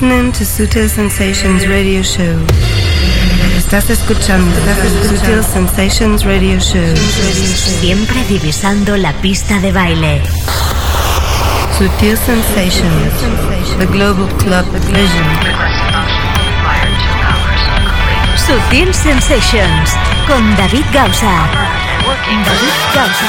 listening to Sutil Sensations Radio Show. Estás escuchando Sutil Sensations Radio Show. Siempre divisando la pista de baile. Sutil Sensations, the global club vision. Sutil Sensations con David Gausa. David Gausa,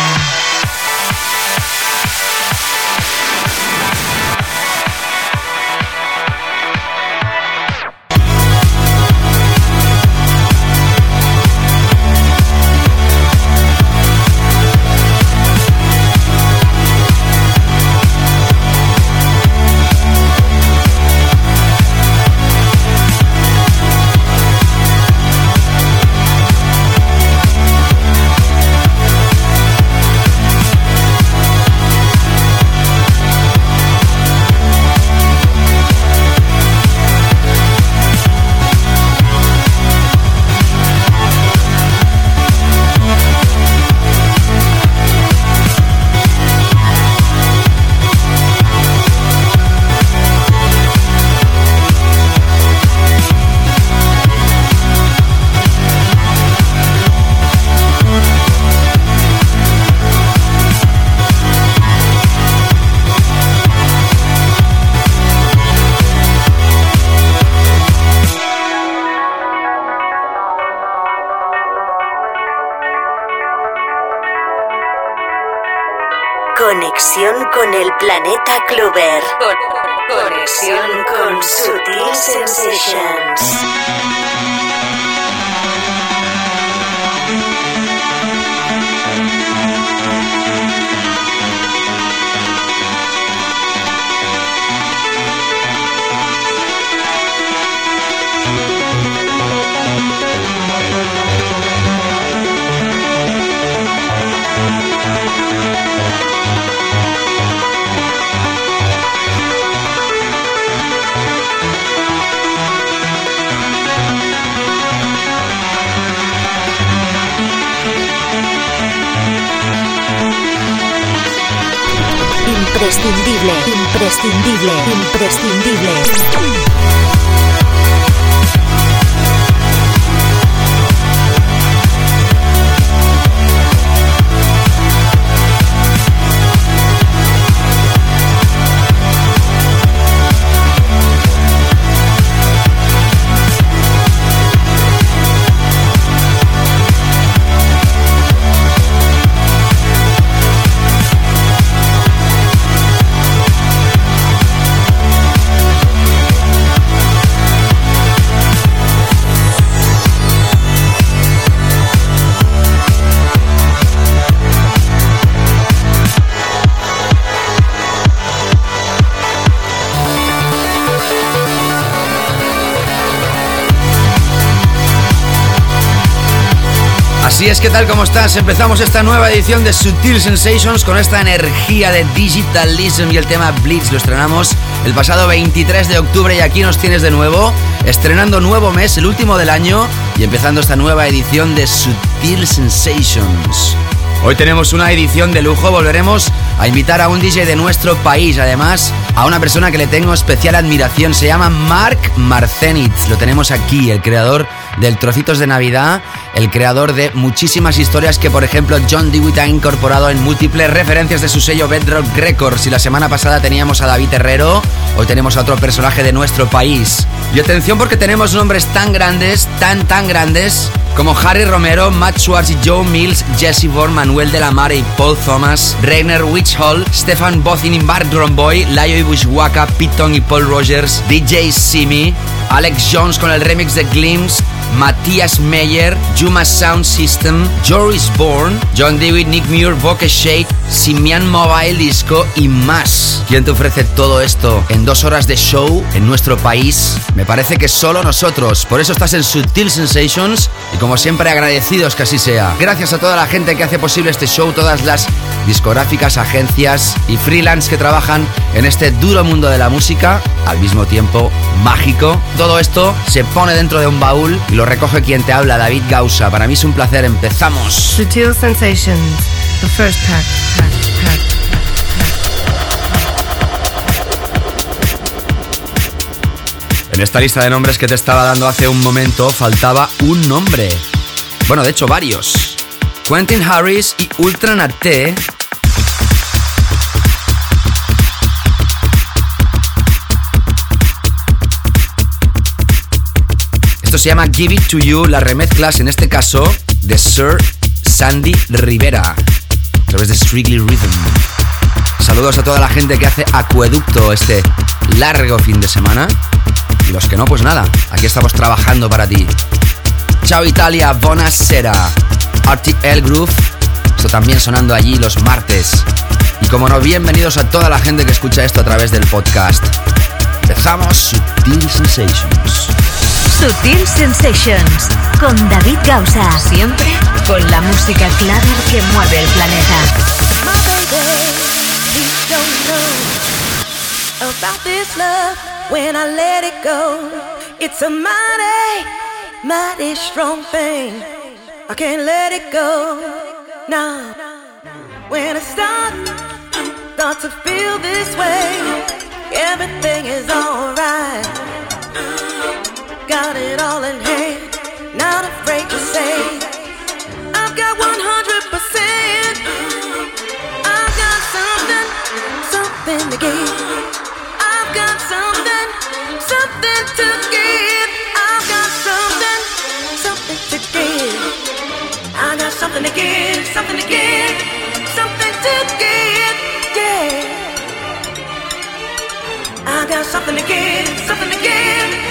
Clover. Conexión con Sutil Sensations. Imprescindible, imprescindible, Así es, ¿qué tal? ¿Cómo estás? Empezamos esta nueva edición de Sutil Sensations con esta energía de Digitalism y el tema Blitz. Lo estrenamos el pasado 23 de octubre y aquí nos tienes de nuevo, estrenando nuevo mes, el último del año y empezando esta nueva edición de Sutil Sensations. Hoy tenemos una edición de lujo, volveremos a invitar a un DJ de nuestro país, además a una persona que le tengo especial admiración, se llama Mark Marcenitz, lo tenemos aquí, el creador del Trocitos de Navidad, el creador de muchísimas historias que, por ejemplo, John Dewitt ha incorporado en múltiples referencias de su sello Bedrock Records. Y la semana pasada teníamos a David Herrero, hoy tenemos a otro personaje de nuestro país. Y atención porque tenemos nombres tan grandes, tan, tan grandes, como Harry Romero, Matt Schwartz y Joe Mills, Jesse Bourne, Manuel de la Mare y Paul Thomas, Rainer Witchhall, Stefan Bothin y Mark Drumboy, Layo y Bushwaka, Piton y Paul Rogers, DJ Simi, Alex Jones con el remix de Glimpse, Matthias Meyer, Juma Sound System, Joris Bourne, John David, Nick Muir, Voke Shade, Simian Mobile Disco y más. ¿Quién te ofrece todo esto en dos horas de show en nuestro país? Me parece que solo nosotros. Por eso estás en Sutil Sensations y como siempre agradecidos que así sea. Gracias a toda la gente que hace posible este show, todas las discográficas, agencias y freelance que trabajan en este duro mundo de la música, al mismo tiempo mágico. Todo esto se pone dentro de un baúl y lo recoge quien te habla, David Gausa. Para mí es un placer, empezamos. Sutil Sensations, the first pack. En esta lista de nombres que te estaba dando hace un momento faltaba un nombre. Bueno, de hecho varios. Quentin Harris y Ultra Esto se llama Give It To You, las remezclas en este caso de Sir Sandy Rivera a través de Strictly Rhythm. Saludos a toda la gente que hace acueducto este largo fin de semana. Y los que no, pues nada, aquí estamos trabajando para ti. Chao Italia, buonasera. RTL Groove, esto también sonando allí los martes. Y como no, bienvenidos a toda la gente que escucha esto a través del podcast. Empezamos Sutil Sensations. Sutil Sensations con David Gausa. Siempre con la música clara que mueve el planeta. about this love when I let it go. It's a mighty, mighty strong thing. I can't let it go. Now, when I start, start to feel this way, everything is alright. Got it all in hand, not afraid to say. I've got 100%. I've got something, something to give. I've got something, something to give. I've got something, something to give. I got something to give, something to give, something to give. Yeah. I got something to give, something to give,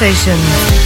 Sensation,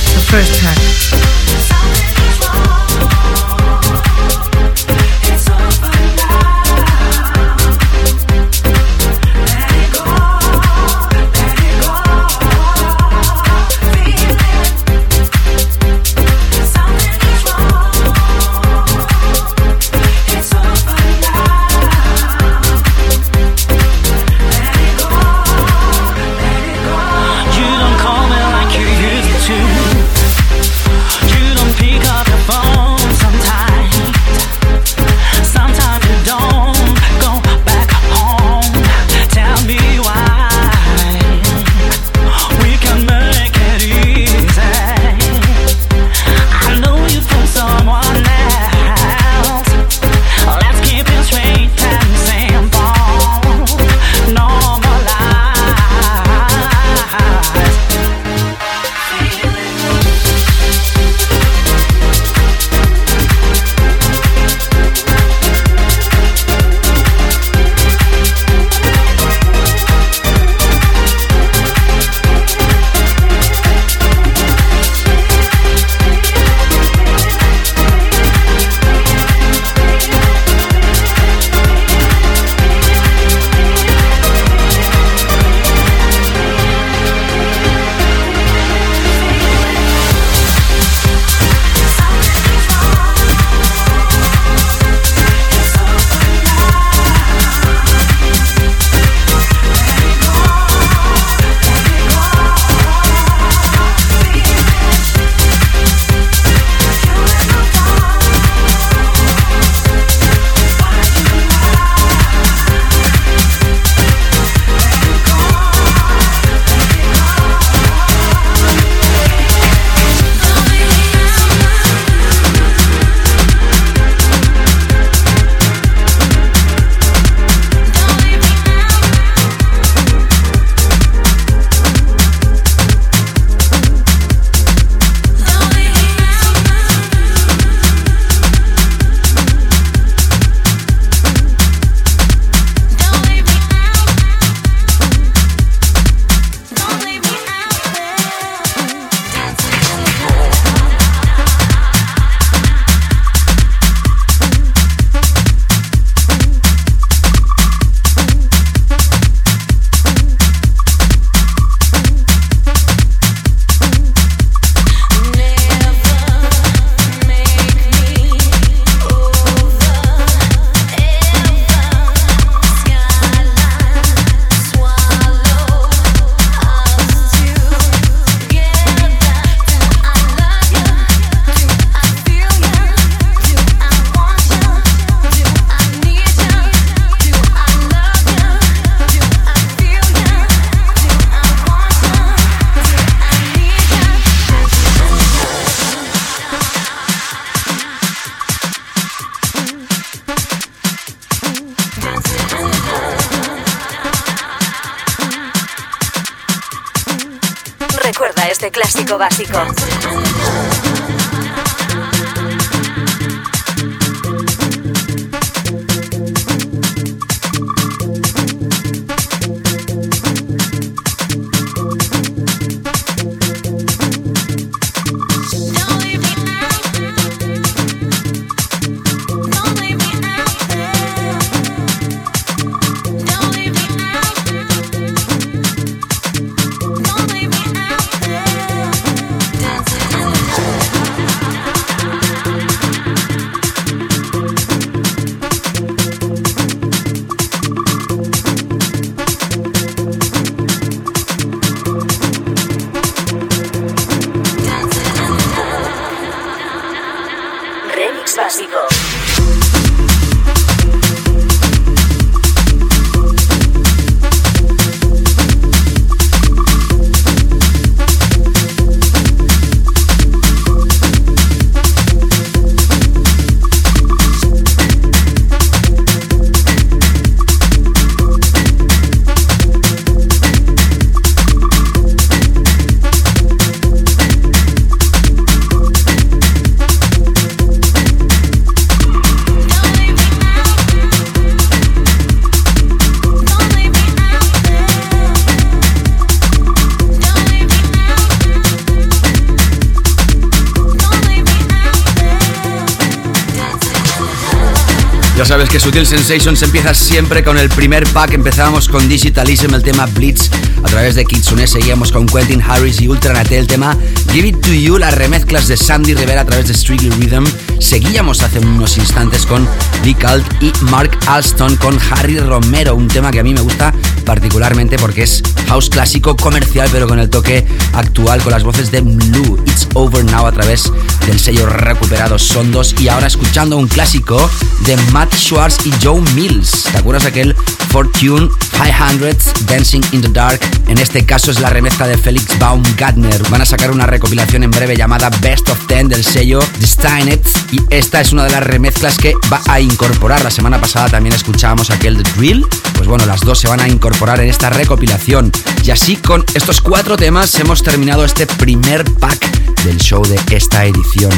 que Sutil Sensations empieza siempre con el primer pack. Empezábamos con Digitalism, el tema Blitz. A través de Kitsune seguíamos con Quentin Harris y Ultranate, el tema Give It To You, las remezclas de Sandy Rivera a través de Strictly Rhythm. Seguíamos hace unos instantes con Lee Cult y Mark Alston con Harry Romero, un tema que a mí me gusta particularmente porque es house clásico comercial pero con el toque actual con las voces de Blue. Over Now a través del sello recuperado Sondos y ahora escuchando un clásico de Matt Schwartz y Joe Mills. ¿Te acuerdas aquel Fortune 500 Dancing in the Dark? En este caso es la remezcla de Felix Baumgartner. Van a sacar una recopilación en breve llamada Best of Ten del sello Destinet y esta es una de las remezclas que va a incorporar. La semana pasada también escuchábamos aquel The Drill. Pues bueno, las dos se van a incorporar en esta recopilación. Y así con estos cuatro temas hemos terminado este primer pack del show de esta edición.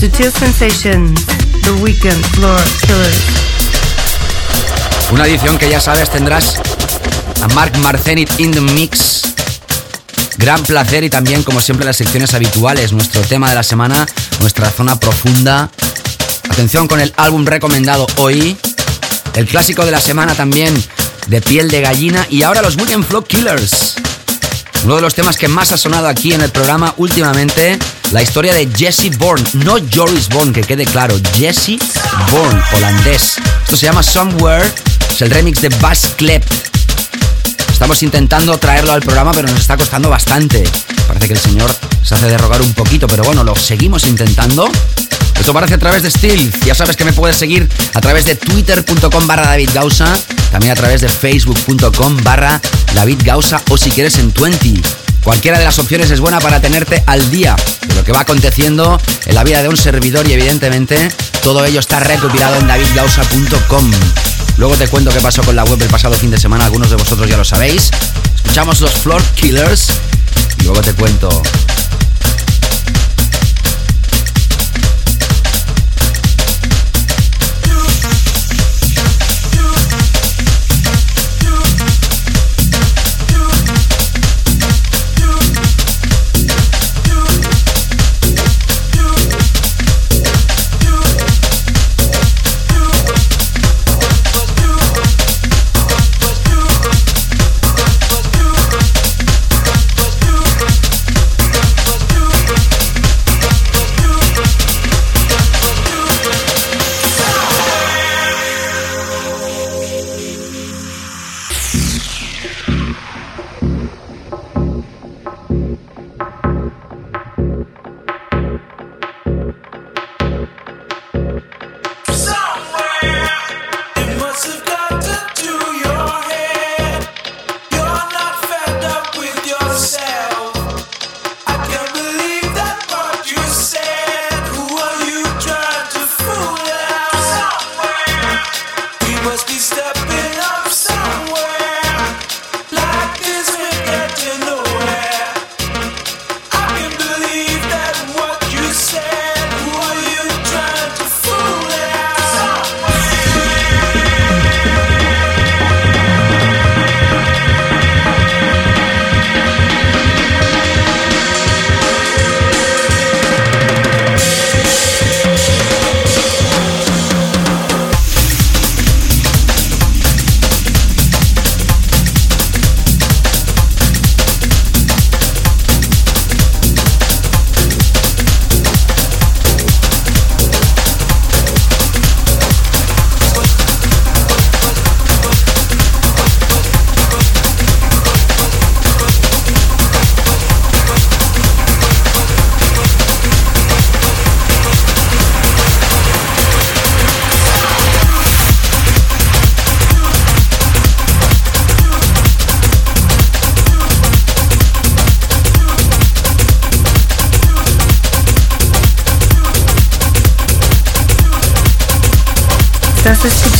Sutil Sensations, The Weekend Floor Killers. Una edición que ya sabes tendrás a Mark Marcenit in the mix. Gran placer y también, como siempre, las secciones habituales. Nuestro tema de la semana, nuestra zona profunda. Atención con el álbum recomendado hoy. El clásico de la semana también, de piel de gallina. Y ahora los Weekend Flow Killers. Uno de los temas que más ha sonado aquí en el programa últimamente, la historia de Jesse Bourne, no Joris Bourne, que quede claro, Jesse Bourne, holandés. Esto se llama Somewhere, es el remix de Bass Klep. Estamos intentando traerlo al programa, pero nos está costando bastante. Parece que el señor se hace derrogar un poquito, pero bueno, lo seguimos intentando. Esto aparece a través de Steel. Ya sabes que me puedes seguir a través de twitter.com barra David Gausa, también a través de facebook.com barra David Gausa o si quieres en 20. Cualquiera de las opciones es buena para tenerte al día de lo que va aconteciendo en la vida de un servidor y evidentemente todo ello está recopilado en davidgausa.com. Luego te cuento qué pasó con la web el pasado fin de semana, algunos de vosotros ya lo sabéis. Escuchamos los Floor Killers y luego te cuento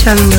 escuchando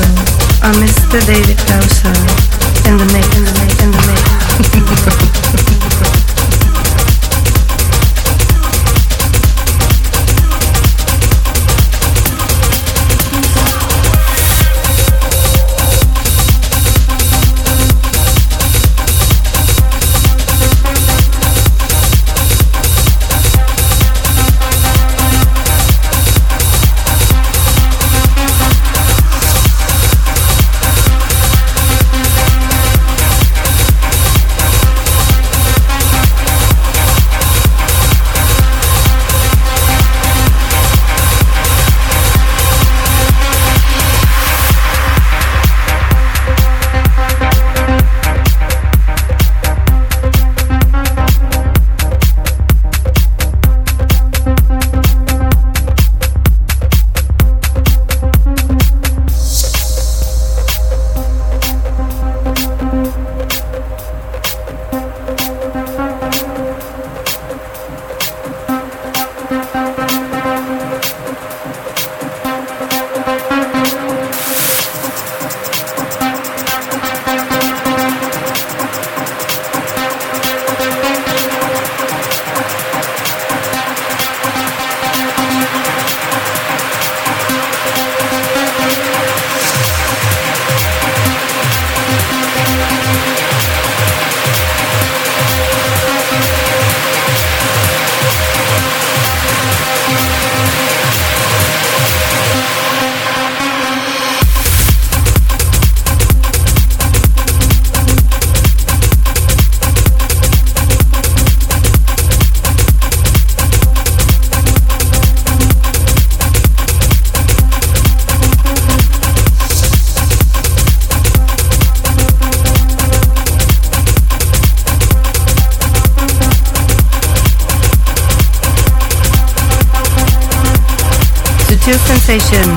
Sensation,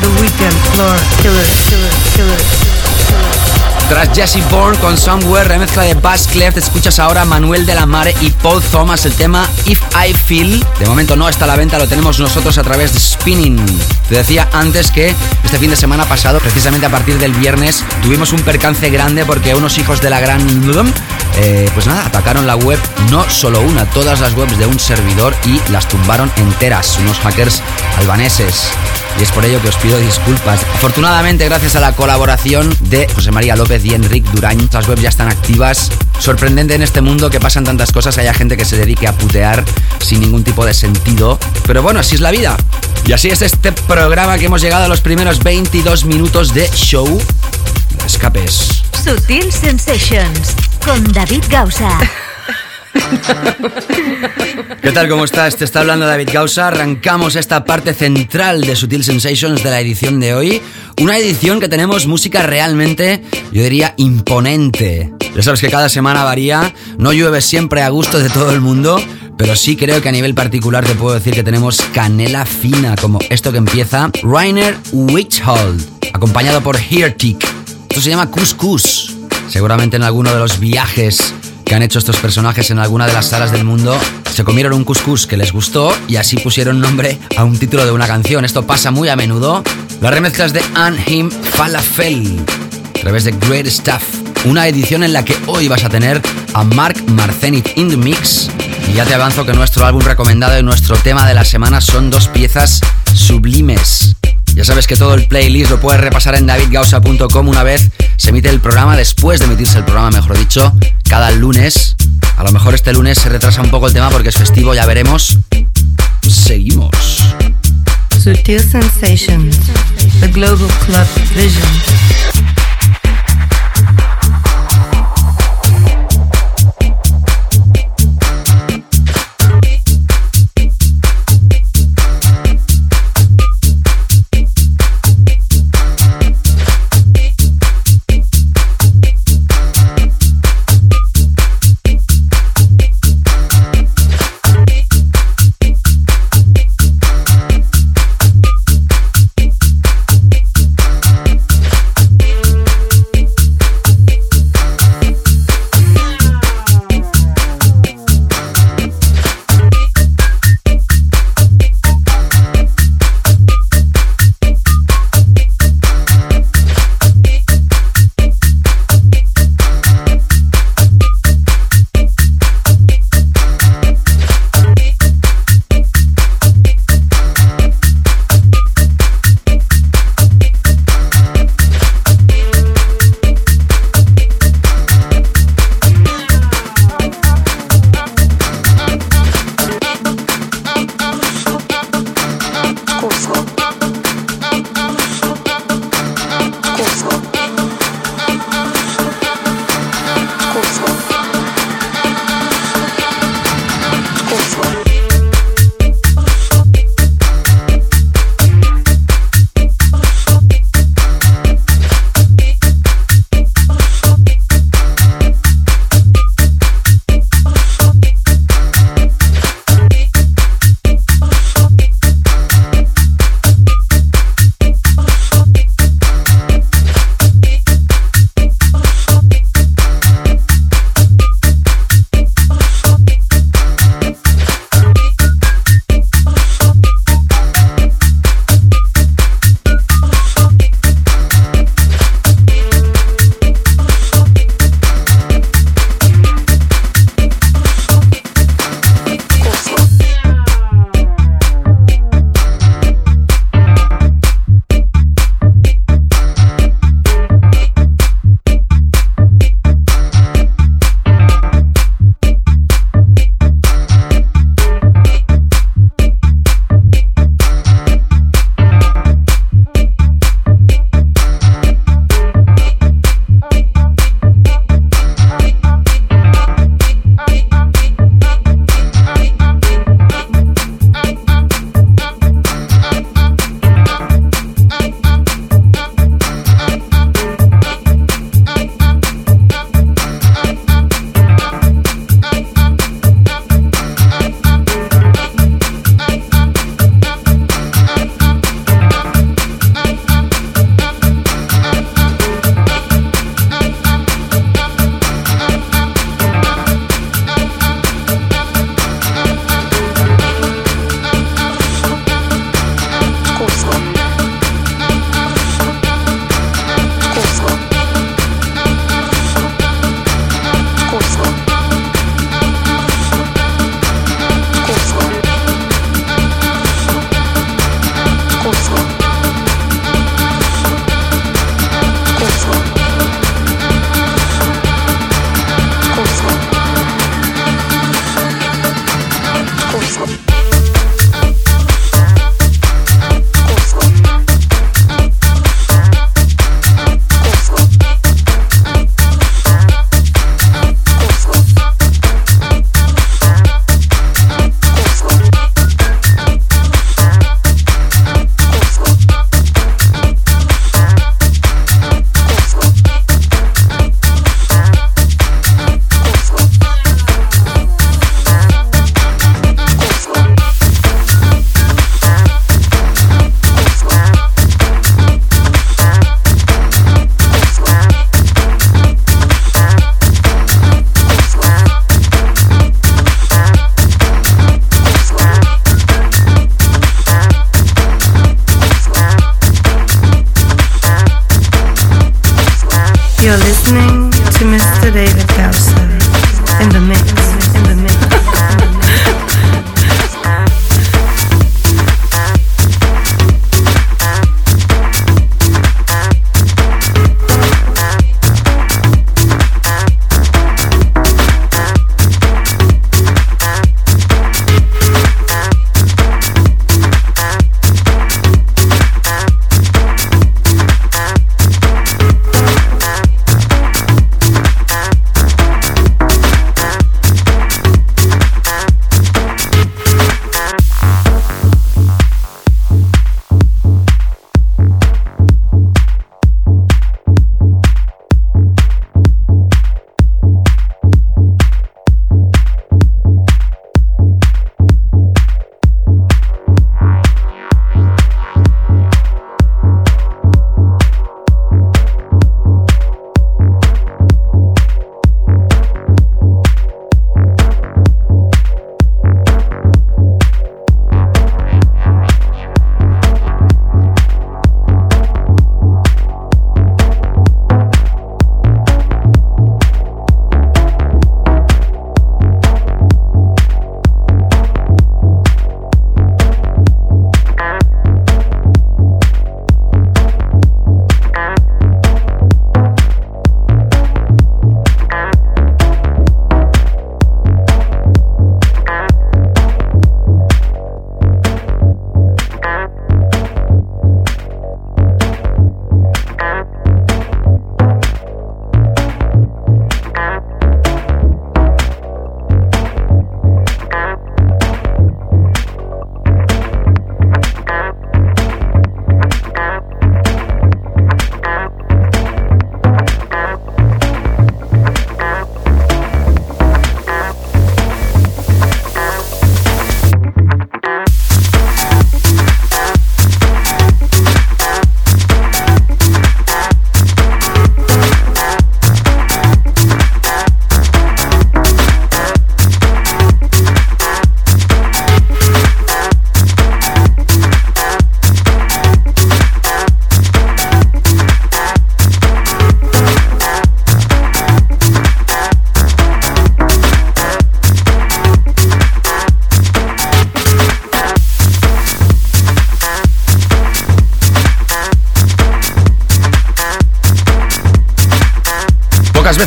The Weekend, Floor, Killer, Killer, Killer. Tras Jesse Bourne con Somewhere, remezcla de Bass Clef, escuchas ahora Manuel de la Mare y Paul Thomas el tema If I Feel. De momento no está a la venta, lo tenemos nosotros a través de Spinning. Te decía antes que este fin de semana pasado, precisamente a partir del viernes, tuvimos un percance grande porque unos hijos de la gran eh, pues nada, atacaron la web, no solo una, todas las webs de un servidor y las tumbaron enteras, unos hackers albaneses. Y es por ello que os pido disculpas. Afortunadamente, gracias a la colaboración de José María López y Enric Durain, las webs ya están activas. Sorprendente en este mundo que pasan tantas cosas, haya gente que se dedique a putear sin ningún tipo de sentido. Pero bueno, así es la vida. Y así es este programa que hemos llegado a los primeros 22 minutos de show. Escapes. Sutil Sensations con David Gausa. ¿Qué tal? ¿Cómo estás? Te está hablando David Gausa. Arrancamos esta parte central de Sutil Sensations de la edición de hoy. Una edición que tenemos música realmente, yo diría, imponente. Ya sabes que cada semana varía, no llueve siempre a gusto de todo el mundo, pero sí creo que a nivel particular te puedo decir que tenemos canela fina, como esto que empieza Rainer Witchhold, acompañado por Heartick. Esto se llama Couscous. Seguramente en alguno de los viajes que han hecho estos personajes en alguna de las salas del mundo se comieron un couscous que les gustó y así pusieron nombre a un título de una canción. Esto pasa muy a menudo. Las remezclas de Anhim Falafel a través de Great Stuff. Una edición en la que hoy vas a tener a Mark Marcenit in the Mix. Y ya te avanzo que nuestro álbum recomendado y nuestro tema de la semana son dos piezas sublimes. Ya sabes que todo el playlist lo puedes repasar en davidgausa.com una vez se emite el programa, después de emitirse el programa, mejor dicho, cada lunes. A lo mejor este lunes se retrasa un poco el tema porque es festivo, ya veremos. Seguimos. Sutil The Global Club Vision.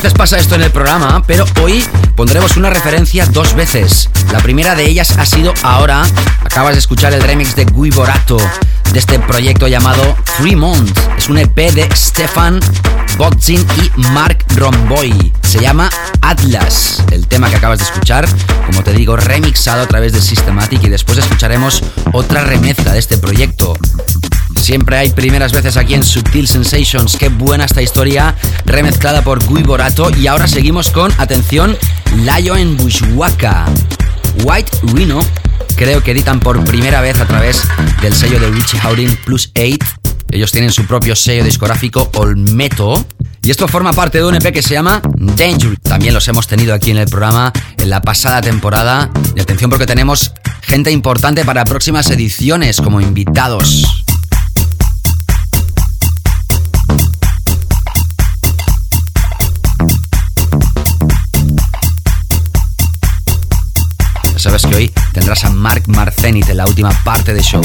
Veces pasa esto en el programa, pero hoy pondremos una referencia dos veces. La primera de ellas ha sido ahora. Acabas de escuchar el remix de Gui Borato de este proyecto llamado Fremont. Es un EP de Stefan Boxing y Mark Romboy. Se llama Atlas, el tema que acabas de escuchar, como te digo, remixado a través de Systematic y después escucharemos otra remezcla de este proyecto. Siempre hay primeras veces aquí en Subtil Sensations. Qué buena esta historia, remezclada por Gui Borato. Y ahora seguimos con, atención, Layo en Bushwaka. White Rhino, creo que editan por primera vez a través del sello de Richie Howden Plus 8. Ellos tienen su propio sello discográfico Olmeto. Y esto forma parte de un EP que se llama Danger. También los hemos tenido aquí en el programa en la pasada temporada. Y atención porque tenemos gente importante para próximas ediciones como invitados. Sabes que hoy tendrás a Mark Marcenit en la última parte del show.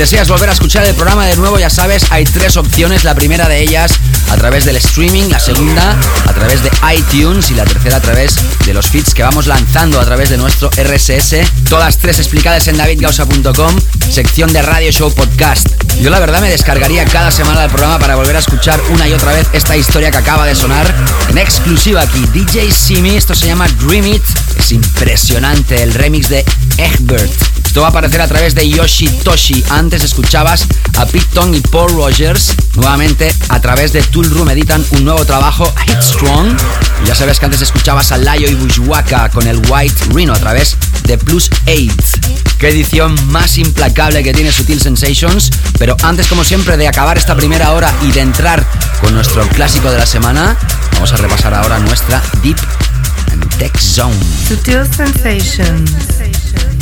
Deseas volver a escuchar el programa de nuevo, ya sabes, hay tres opciones. La primera de ellas a través del streaming, la segunda a través de iTunes y la tercera a través de los feeds que vamos lanzando a través de nuestro RSS. Todas tres explicadas en davidgausa.com, sección de Radio Show Podcast. Yo la verdad me descargaría cada semana del programa para volver a escuchar una y otra vez esta historia que acaba de sonar en exclusiva aquí. DJ Simi, esto se llama Dream It. Es impresionante el remix de Egbert. Esto va a aparecer a través de Yoshitoshi. Antes escuchabas a Pete Tong y Paul Rogers. Nuevamente a través de Tool Room editan un nuevo trabajo, Hit Strong. ya sabes que antes escuchabas a Layo y Bushwaka con el White Rhino a través de Plus 8. Qué edición más implacable que tiene Sutil Sensations. Pero antes, como siempre, de acabar esta primera hora y de entrar con nuestro clásico de la semana, vamos a repasar ahora nuestra Deep and Tech Zone. Sutil Sensations.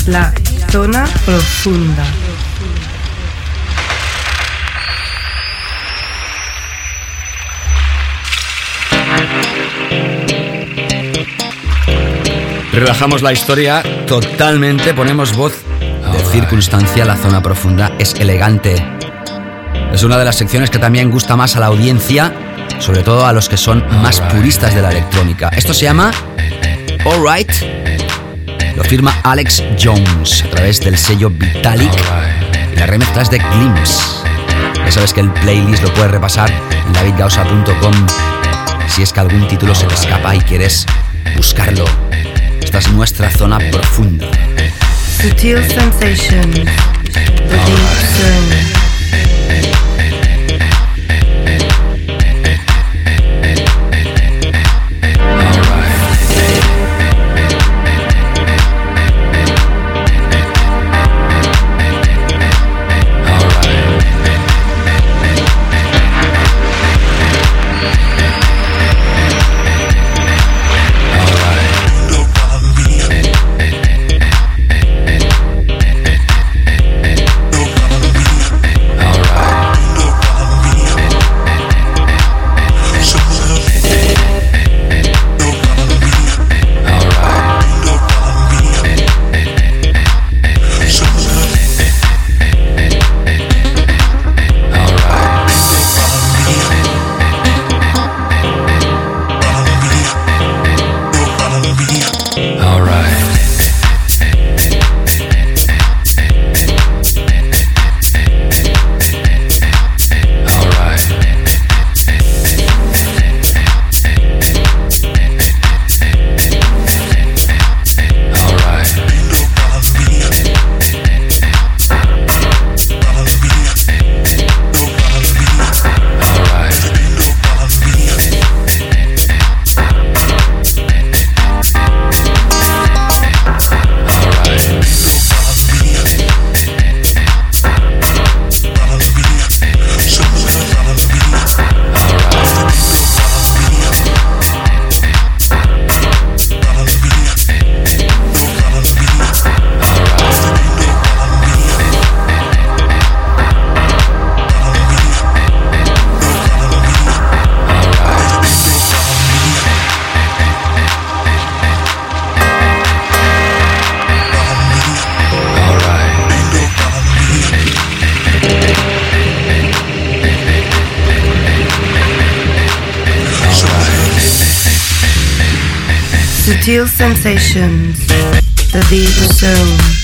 La Zona profunda. Relajamos la historia totalmente, ponemos voz de circunstancia, la zona profunda es elegante. Es una de las secciones que también gusta más a la audiencia, sobre todo a los que son más puristas de la electrónica. Esto se llama Alright lo firma Alex Jones a través del sello Vitalik y la remezcla es de Glimpse. Ya sabes que el playlist lo puedes repasar en davidgausa.com si es que algún título se te escapa y quieres buscarlo. Esta es nuestra zona profunda. Sutil Sensations, The Deep Sutil sensations, the deep zone.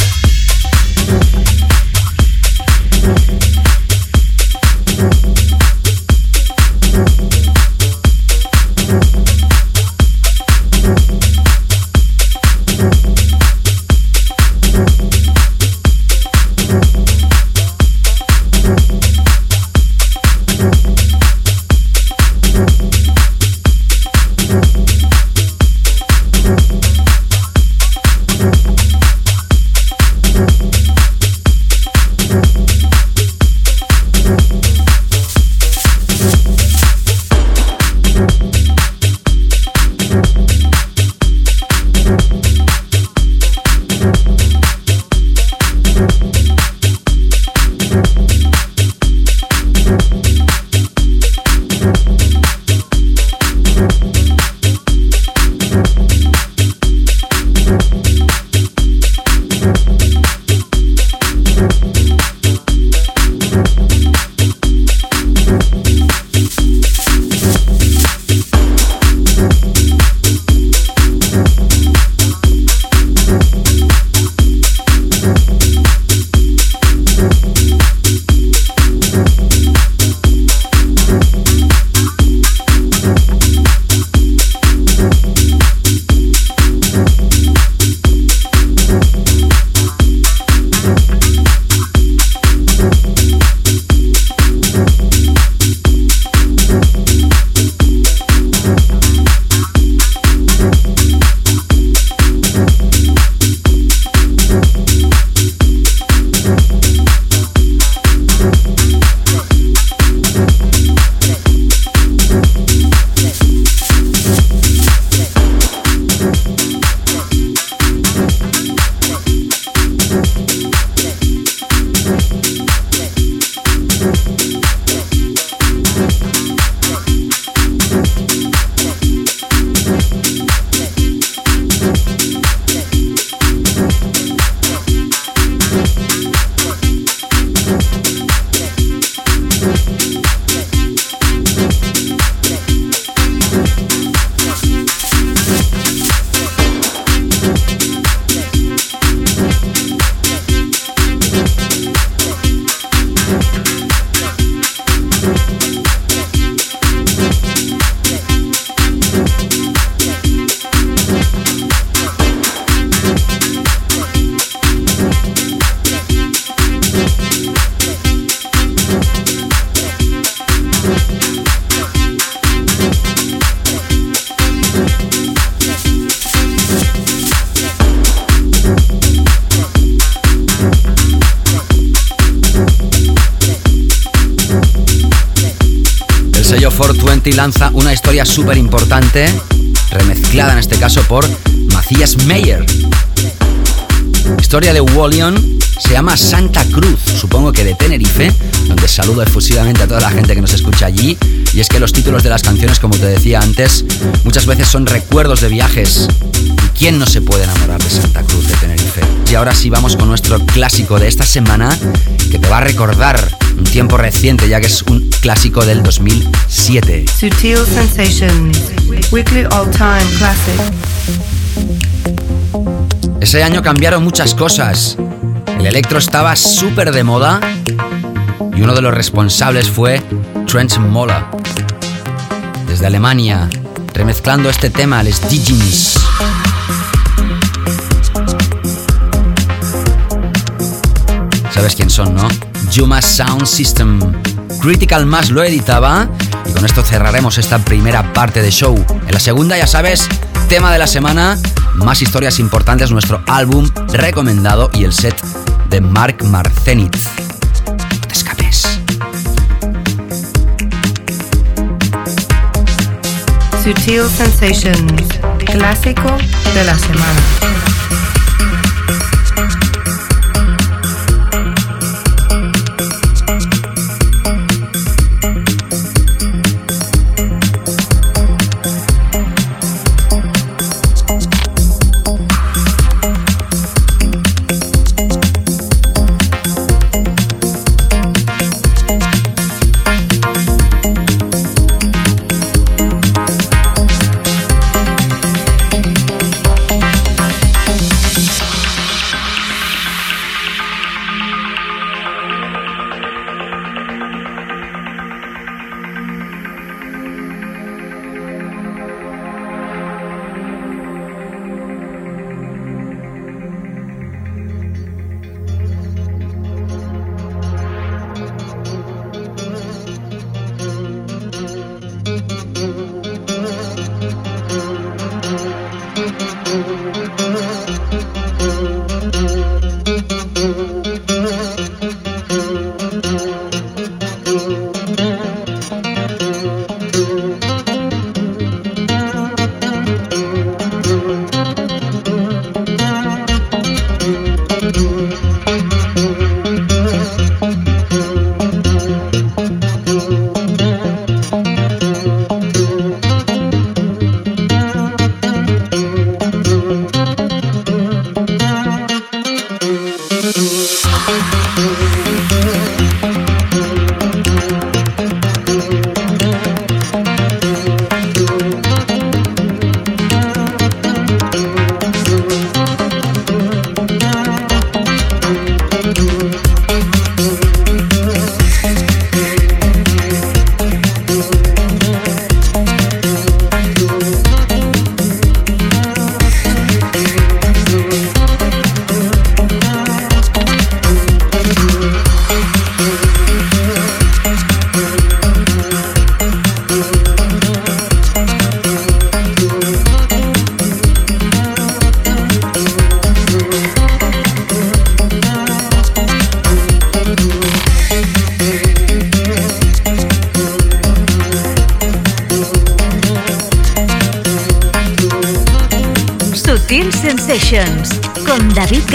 Historia súper importante, remezclada en este caso por Macías Meyer. Historia de Wallion se llama Santa Cruz, supongo que de Tenerife, donde saludo efusivamente a toda la gente que nos escucha allí. Y es que los títulos de las canciones, como te decía antes, muchas veces son recuerdos de viajes. ¿Y quién no se puede enamorar de Santa Cruz de Tenerife? Y ahora sí vamos con nuestro clásico de esta semana, que te va a recordar un tiempo reciente, ya que es un clásico del 2007. Sutil Sensations, Weekly All Time Classic. Ese año cambiaron muchas cosas. El electro estaba súper de moda y uno de los responsables fue Trent Moller. Desde Alemania, remezclando este tema, les Digins. ¿Sabes quién son, no? Yuma Sound System. Critical Mass lo editaba y con esto cerraremos esta primera parte de show. En la segunda, ya sabes, tema de la semana, más historias importantes, nuestro álbum recomendado y el set de Mark Marcenit. No te escapes. Sutil Sensations, clásico de la semana.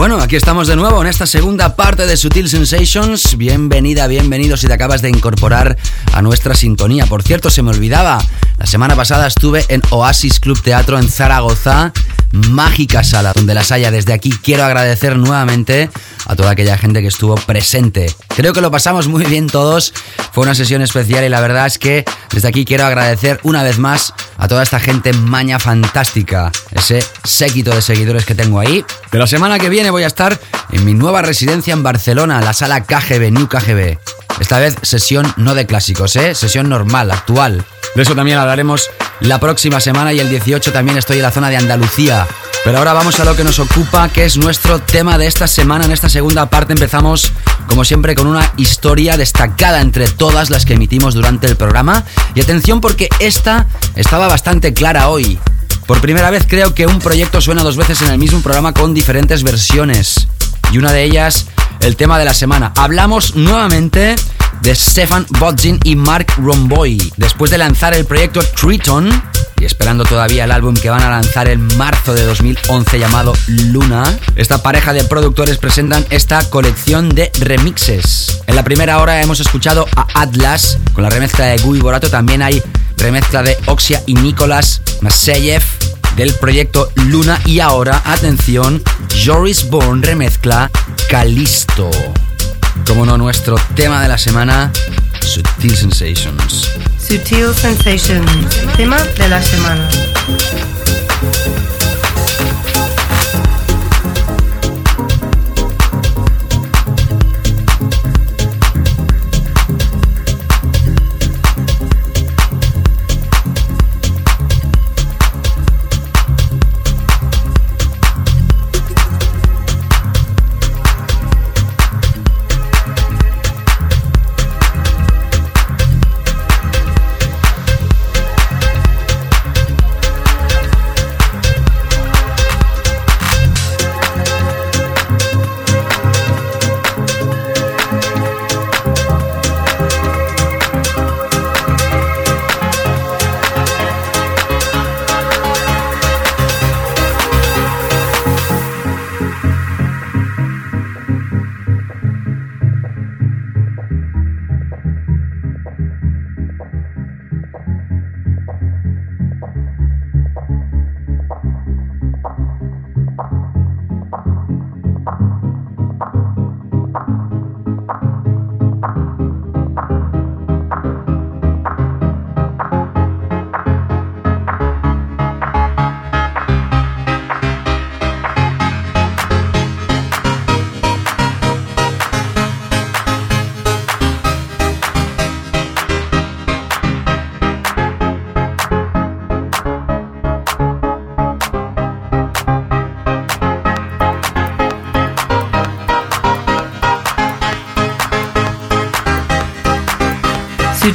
Bueno, aquí estamos de nuevo en esta segunda parte de Sutil Sensations. Bienvenida, bienvenido si te acabas de incorporar a nuestra sintonía. Por cierto, se me olvidaba, la semana pasada estuve en Oasis Club Teatro en Zaragoza mágica sala donde las haya. Desde aquí quiero agradecer nuevamente a toda aquella gente que estuvo presente. Creo que lo pasamos muy bien todos. Fue una sesión especial y la verdad es que desde aquí quiero agradecer una vez más a toda esta gente maña fantástica. Ese séquito de seguidores que tengo ahí. De la semana que viene voy a estar en mi nueva residencia en Barcelona, la sala KGB, New KGB. Esta vez sesión no de clásicos, ¿eh? Sesión normal, actual. De eso también hablaremos la próxima semana y el 18 también estoy en la zona de Andalucía. Pero ahora vamos a lo que nos ocupa, que es nuestro tema de esta semana. En esta segunda parte empezamos, como siempre, con una historia destacada entre todas las que emitimos durante el programa. Y atención porque esta estaba bastante clara hoy. Por primera vez creo que un proyecto suena dos veces en el mismo programa con diferentes versiones. Y una de ellas, el tema de la semana. Hablamos nuevamente de Stefan Bodzin y Mark Romboy. Después de lanzar el proyecto Triton y esperando todavía el álbum que van a lanzar en marzo de 2011 llamado Luna, esta pareja de productores presentan esta colección de remixes. En la primera hora hemos escuchado a Atlas con la remezcla de Guy Borato, también hay remezcla de Oxia y Nicolas Maseyev del proyecto Luna y ahora, atención, Joris Bourne remezcla Calisto como no, nuestro tema de la semana, Sutil Sensations. Sutil Sensations, tema de la semana.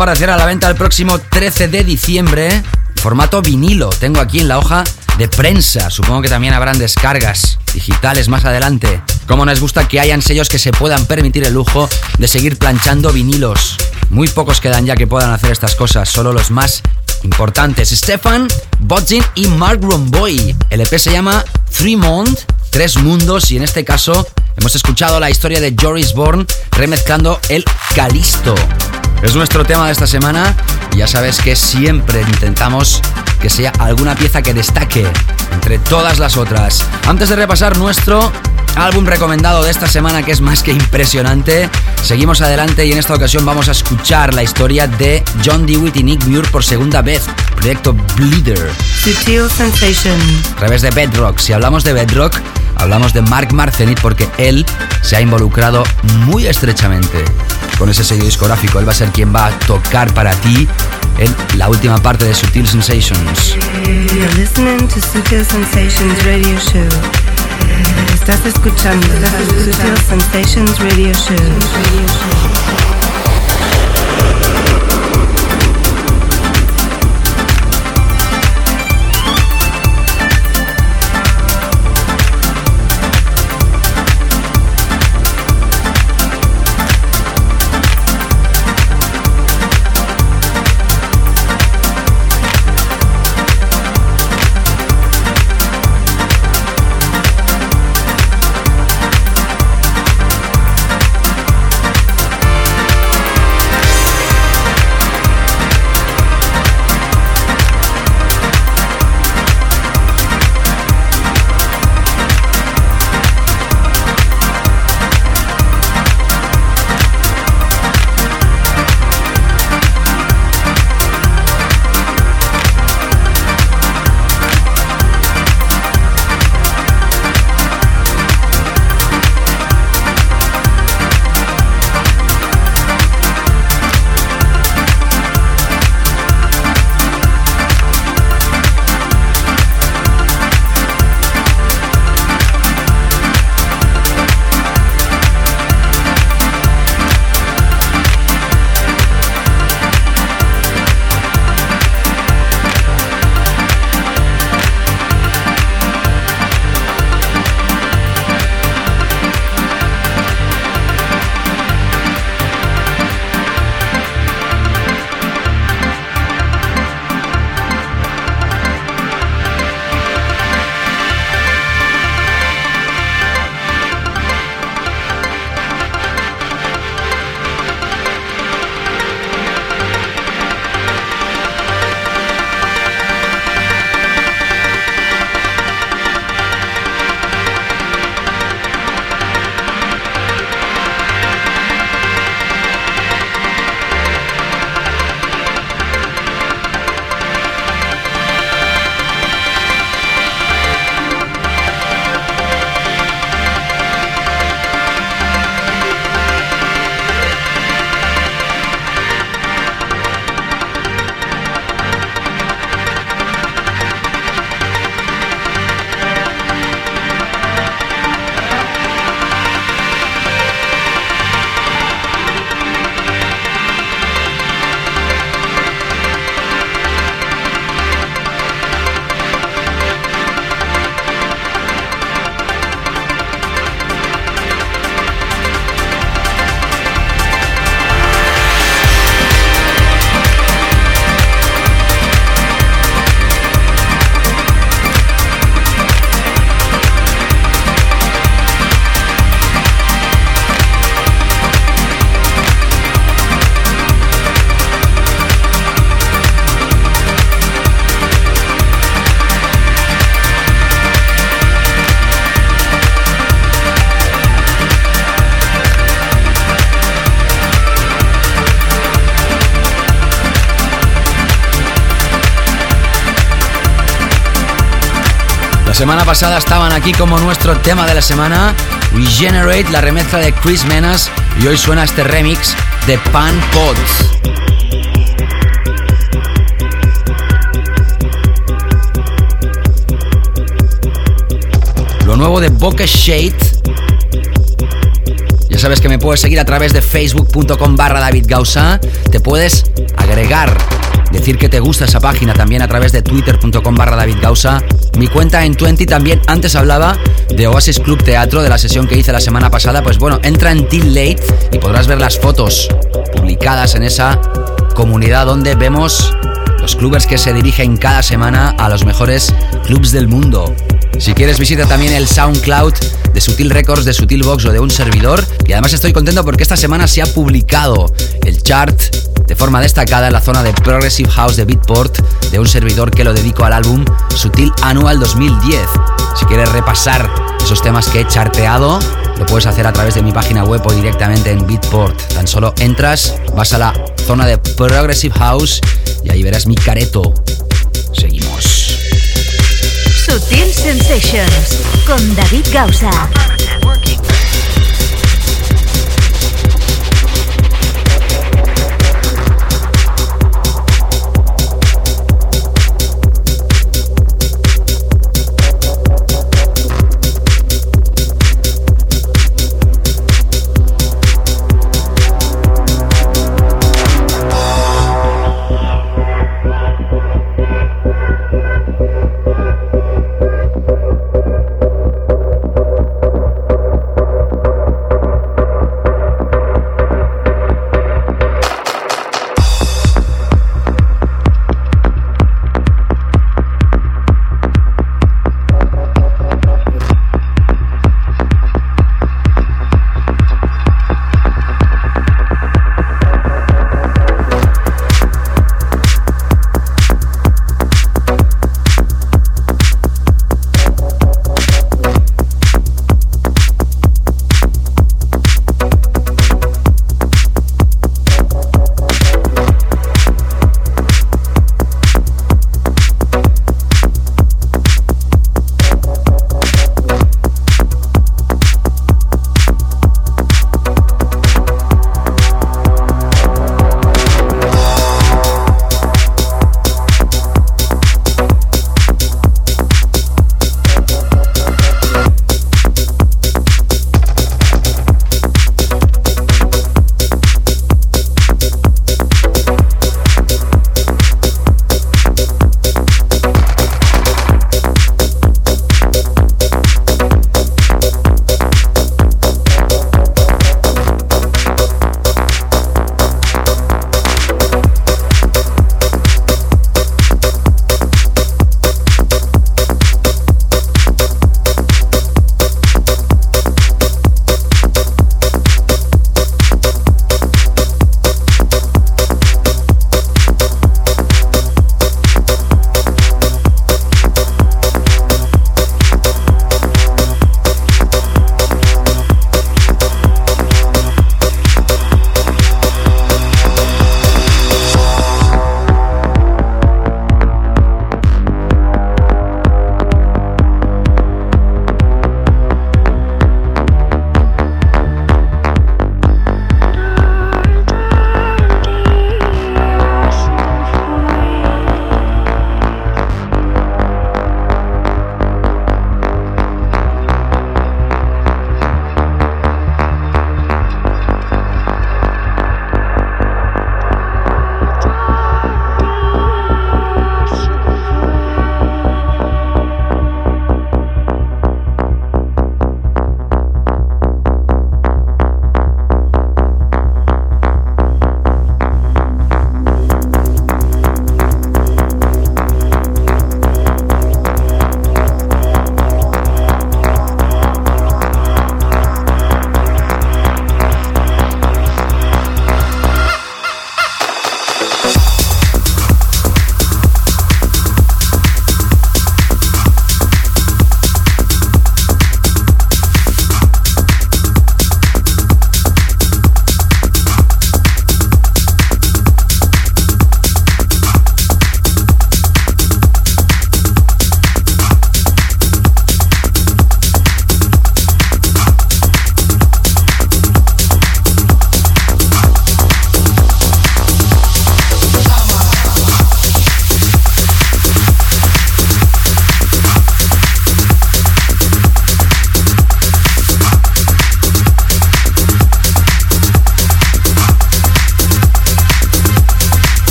Aparecer a la venta el próximo 13 de diciembre, formato vinilo. Tengo aquí en la hoja de prensa. Supongo que también habrán descargas digitales más adelante. Como nos gusta que hayan sellos que se puedan permitir el lujo de seguir planchando vinilos. Muy pocos quedan ya que puedan hacer estas cosas, solo los más importantes. Stefan, Bodzin y Mark Romboy. El EP se llama Three Mond, Tres Mundos, y en este caso hemos escuchado la historia de Joris Bourne remezclando el Calisto. Es nuestro tema de esta semana y ya sabes que siempre intentamos que sea alguna pieza que destaque entre todas las otras. Antes de repasar nuestro álbum recomendado de esta semana que es más que impresionante, seguimos adelante y en esta ocasión vamos a escuchar la historia de John Dewitt y Nick Muir por segunda vez, proyecto Bleeder. Sutil Sensation. A través de Bedrock. Si hablamos de Bedrock, hablamos de Mark Marcenit porque él se ha involucrado muy estrechamente con ese sello discográfico. Él va a ser quien va a tocar para ti en la última parte de Sutil Sensations. Estás escuchando Sutil Sensations Radio Show. Semana pasada estaban aquí como nuestro tema de la semana, Regenerate, la remezcla de Chris Menas, y hoy suena este remix de Pan Pods. Lo nuevo de Boca Shade sabes que me puedes seguir a través de facebook.com barra David. Te puedes agregar, decir que te gusta esa página también a través de twitter.com barra David Gausa. Mi cuenta en 20 también, antes hablaba de Oasis Club Teatro, de la sesión que hice la semana pasada. Pues bueno, entra en Till Late y podrás ver las fotos publicadas en esa comunidad donde vemos los clubes que se dirigen cada semana a los mejores clubs del mundo. Si quieres visita también el SoundCloud de Sutil Records, de Sutil Box o de un servidor. Y además estoy contento porque esta semana se ha publicado el chart de forma destacada en la zona de Progressive House de Beatport de un servidor que lo dedico al álbum Sutil Annual 2010. Si quieres repasar esos temas que he charteado, lo puedes hacer a través de mi página web o directamente en Beatport. Tan solo entras, vas a la zona de Progressive House y ahí verás mi careto. Seguimos. Sutil Sensations con David Gausa.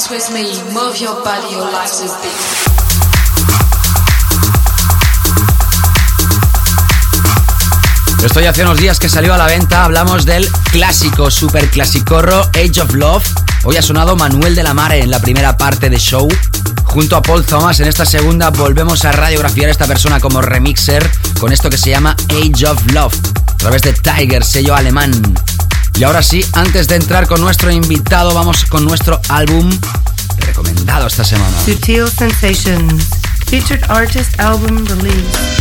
Dance with me, move your body, your life's a beat. Esto ya hace unos días que salió a la venta, hablamos del clásico, super clasicorro Age of Love. Hoy ha sonado Manuel de la Mare en la primera parte de show. Junto a Paul Thomas en esta segunda volvemos a radiografiar a esta persona como remixer con esto que se llama Age of Love, a través de Tiger, sello alemán. Y ahora sí, antes de entrar con nuestro invitado, vamos con nuestro álbum recomendado esta semana. Sutil Sensations, featured artist album release.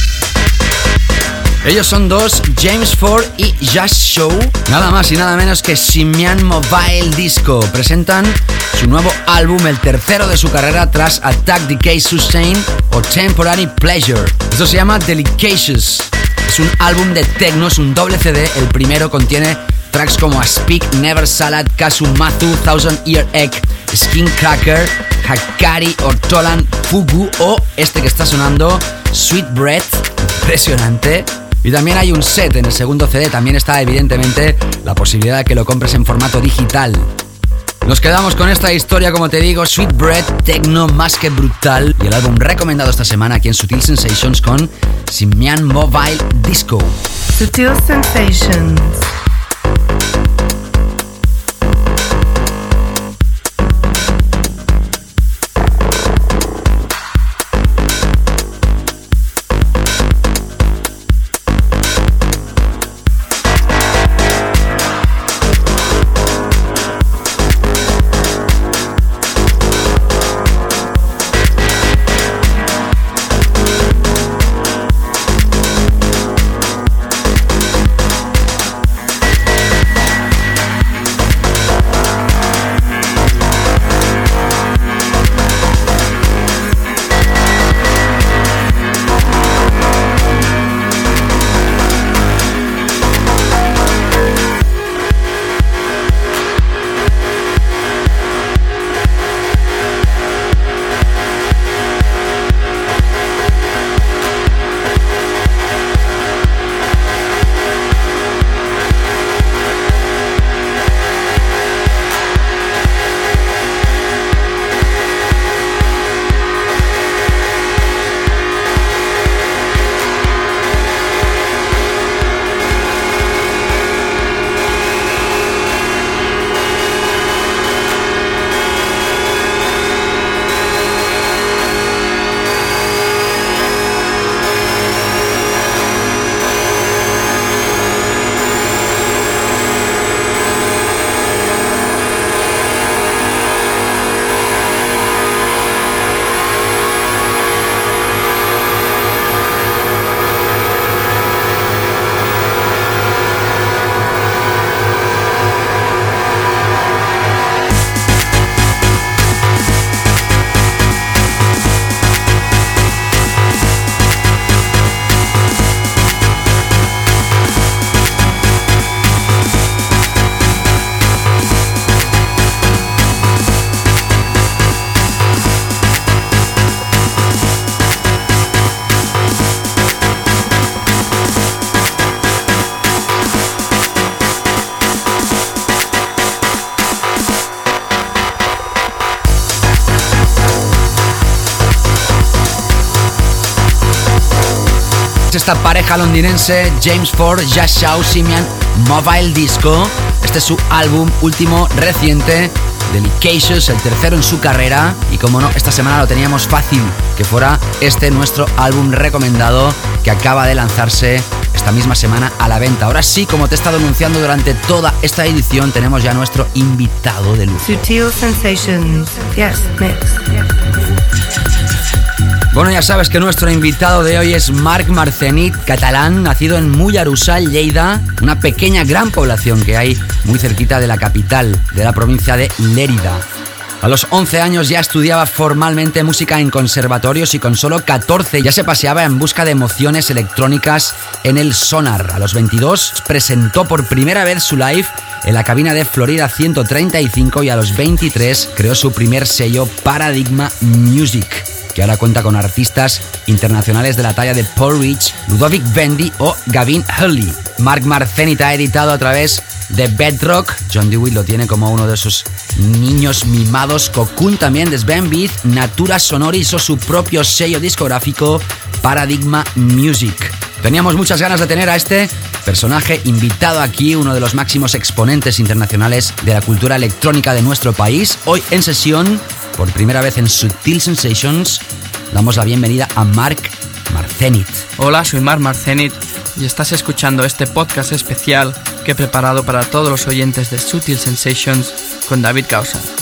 Ellos son dos, James Ford y Just Show. Nada más y nada menos que Simian Mobile Disco. Presentan su nuevo álbum, el tercero de su carrera tras Attack Decay Sustain o Temporary Pleasure. Esto se llama Delicacious. Es un álbum de techno, es un doble CD. El primero contiene tracks como A Speak, Never Salad, Kasumatsu, Thousand Ear Egg, Skin Cracker, Hakari, Ortolan, Fugu o este que está sonando, Sweet Breath. Impresionante. Y también hay un set en el segundo CD, también está evidentemente la posibilidad de que lo compres en formato digital. Nos quedamos con esta historia, como te digo, Sweet Bread, Tecno más que brutal. Y el álbum recomendado esta semana aquí en Sutil Sensations con Simian Mobile Disco. Sutil Sensations. Thank you esta pareja londinense, James Ford, Just Shaw, Simian, Mobile Disco. Este es su álbum último reciente, Delicacious, el tercero en su carrera. Y como no, esta semana lo teníamos fácil que fuera este nuestro álbum recomendado que acaba de lanzarse esta misma semana a la venta. Ahora sí, como te he estado anunciando durante toda esta edición, tenemos ya nuestro invitado de lujo. Sutil Sensations. Yes, mix. Bueno, ya sabes que nuestro invitado de hoy es Marc Marcenit, catalán, nacido en Mollerussal, Lleida, una pequeña gran población que hay muy cerquita de la capital de la provincia de Lérida. A los 11 años ya estudiaba formalmente música en conservatorios y con solo 14 ya se paseaba en busca de emociones electrónicas en el Sonar. A los 22 presentó por primera vez su live en la cabina de Florida 135 y a los 23 creó su primer sello Paradigma Music. Que ahora cuenta con artistas internacionales de la talla de Paul Rich, Ludovic Bendy o Gavin Hurley. Mark Marcenit ha editado a través de Bedrock. John Dewey lo tiene como uno de sus niños mimados. Cocoon también de Sven Beat. Natura Sonori hizo su propio sello discográfico Paradigma Music. Teníamos muchas ganas de tener a este personaje invitado aquí, uno de los máximos exponentes internacionales de la cultura electrónica de nuestro país. Hoy en sesión, por primera vez en Sutil Sensations, damos la bienvenida a Mark Marcenit. Hola, soy Mark Marcenit y estás escuchando este podcast especial que he preparado para todos los oyentes de Sutil Sensations con David Causa.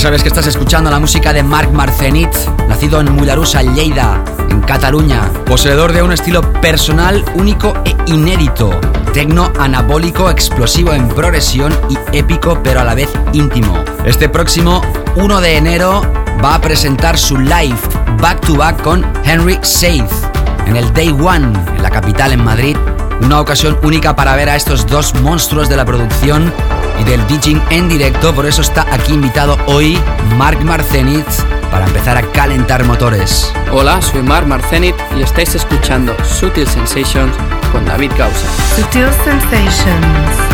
Sabes que estás escuchando la música de Marc Marcenit, nacido en Mularusa, Lleida, en Cataluña, poseedor de un estilo personal único e inédito, tecno anabólico, explosivo en progresión y épico pero a la vez íntimo. Este próximo 1 de enero va a presentar su live back to back con Henry Seith en el Day One, en la capital, en Madrid. Una ocasión única para ver a estos dos monstruos de la producción y del DJing en directo. Por eso está aquí invitado hoy Mark Marcenit para empezar a calentar motores. Hola, soy Mark Marcenit y estáis escuchando Sutil Sensations con David Gausa. Sutil Sensations.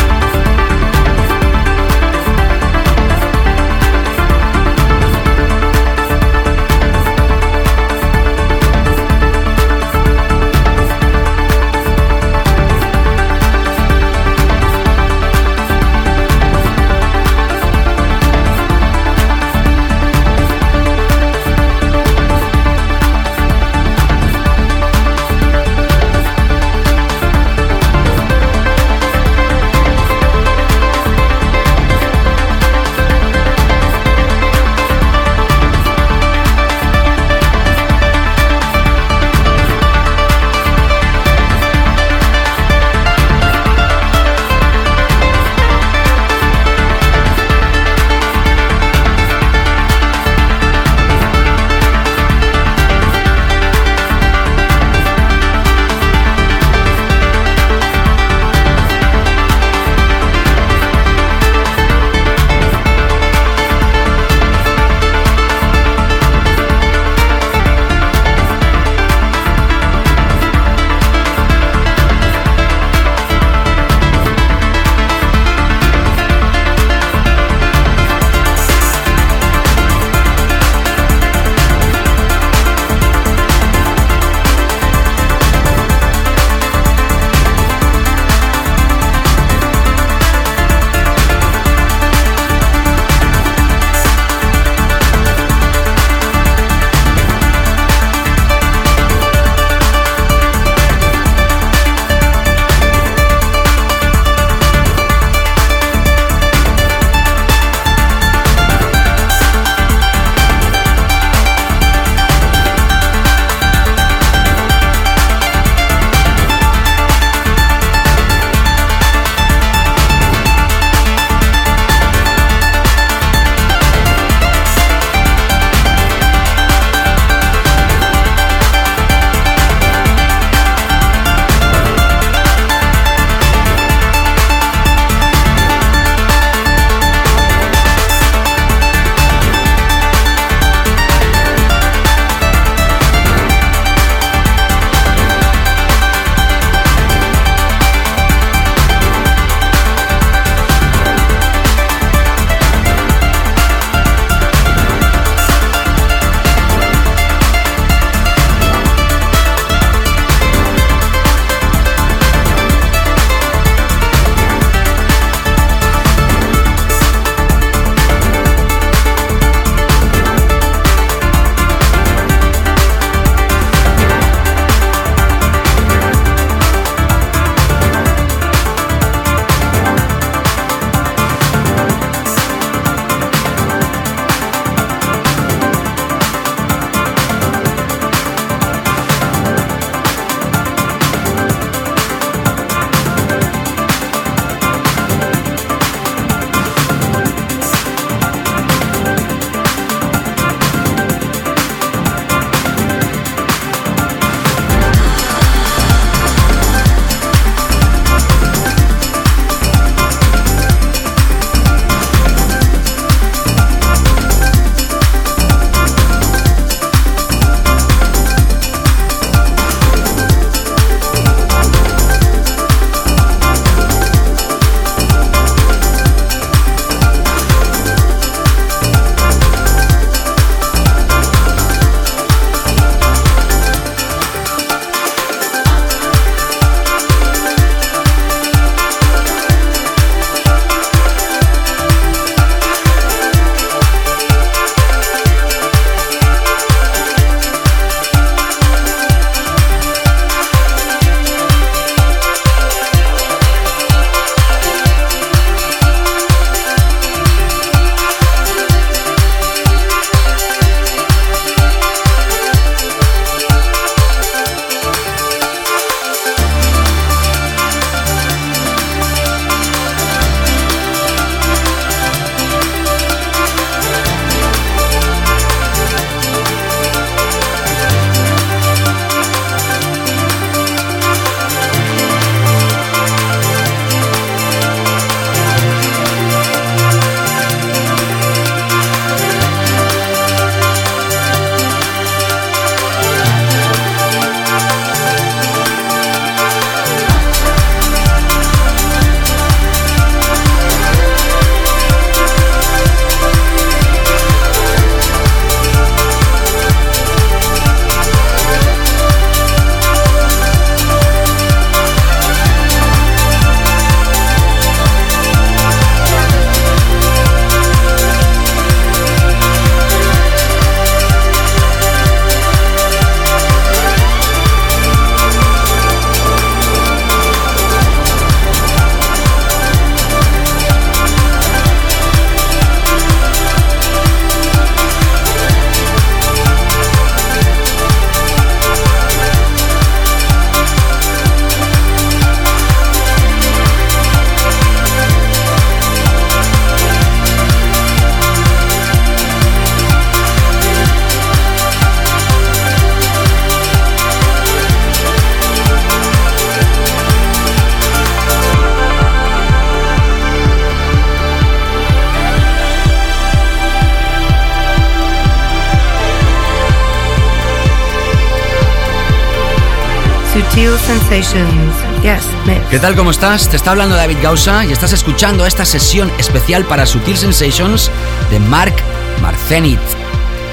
¿Qué tal? ¿Cómo estás? Te está hablando David Gausa y estás escuchando esta sesión especial para Sutil Sensations de Mark Marcenit.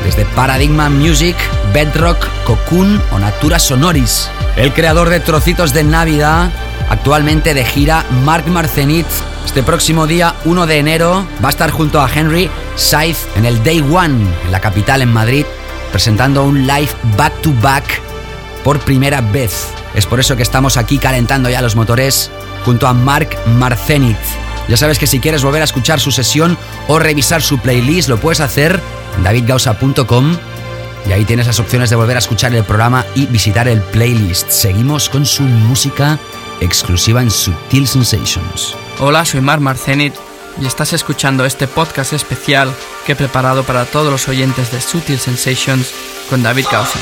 Desde Paradigma Music, Bedrock, Cocoon o Natura Sonoris. El creador de Trocitos de Navidad, actualmente de gira Mark Marcenit. Este próximo día 1 de enero va a estar junto a Henry Scythe en el Day One, en la capital, en Madrid, presentando un live back to back por primera vez. Es por eso que estamos aquí calentando ya los motores junto a Mark Marcenit. Ya sabes que si quieres volver a escuchar su sesión o revisar su playlist, lo puedes hacer en davidgausa.com y ahí tienes las opciones de volver a escuchar el programa y visitar el playlist. Seguimos con su música exclusiva en Subtil Sensations. Hola, soy Mark Marcenit y estás escuchando este podcast especial que he preparado para todos los oyentes de Sutil Sensations con David Gausa.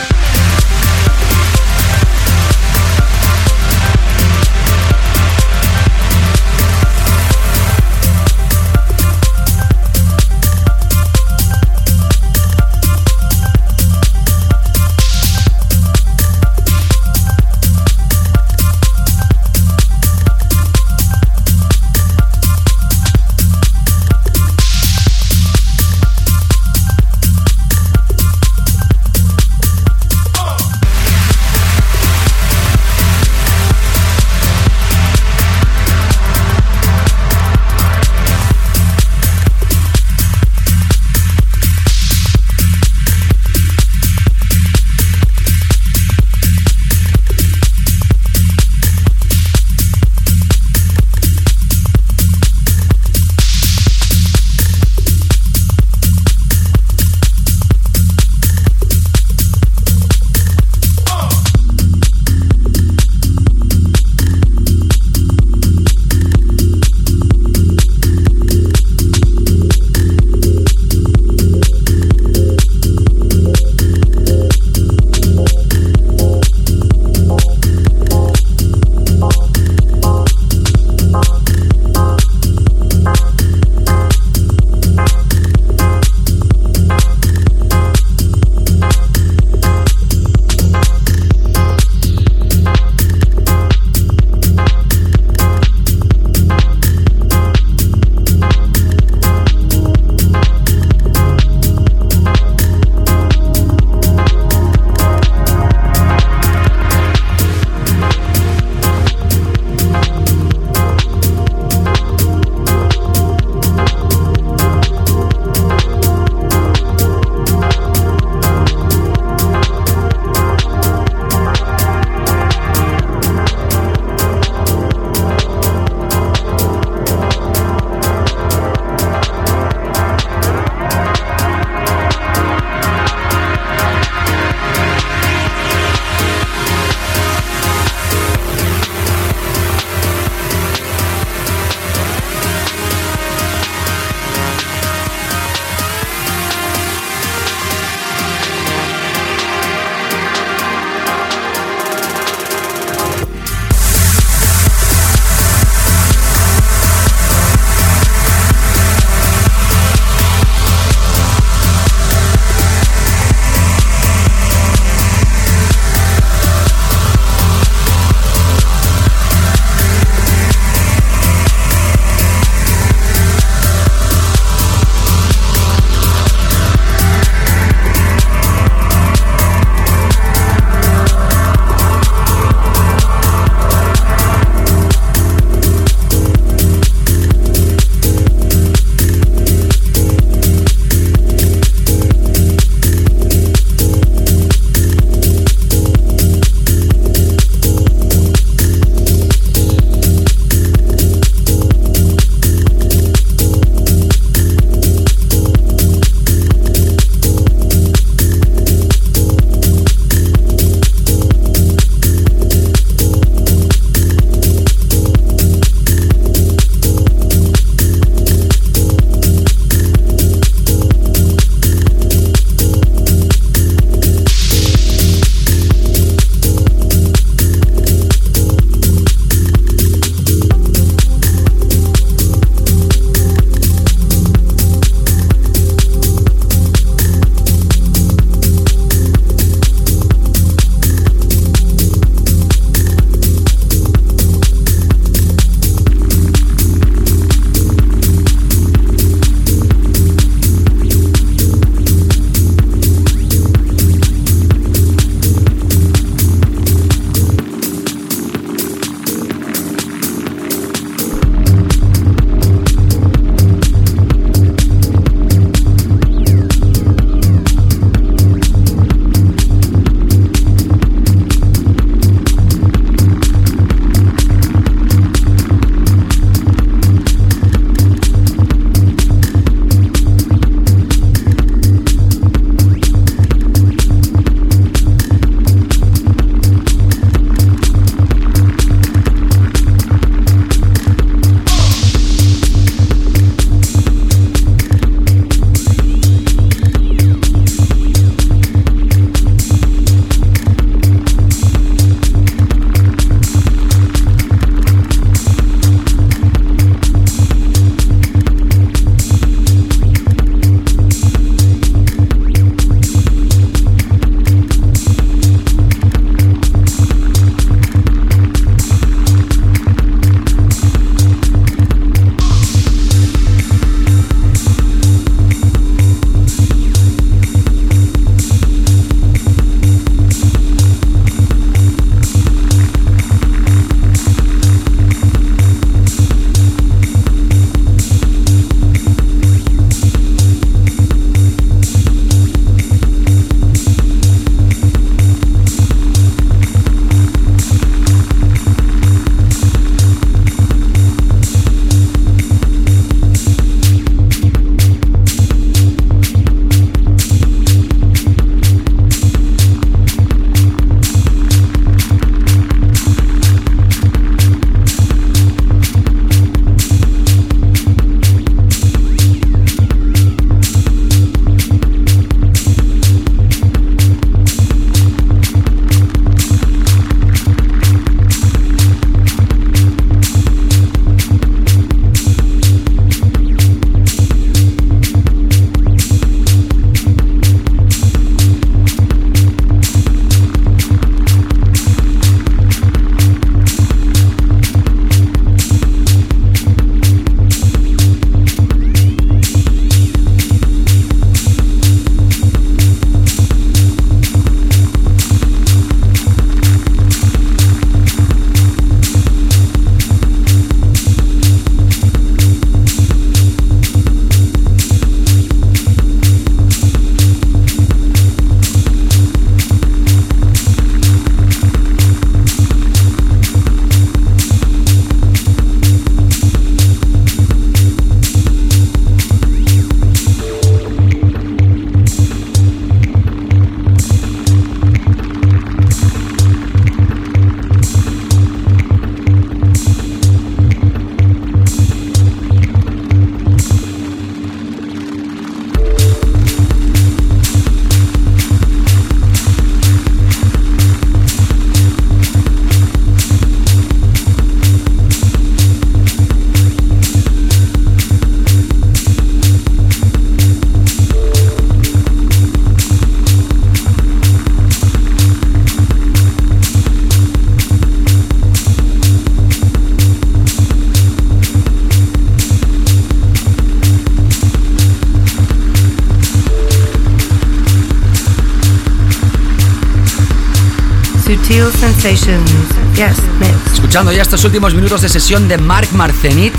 Escuchando ya estos últimos minutos de sesión de Mark Marcenit.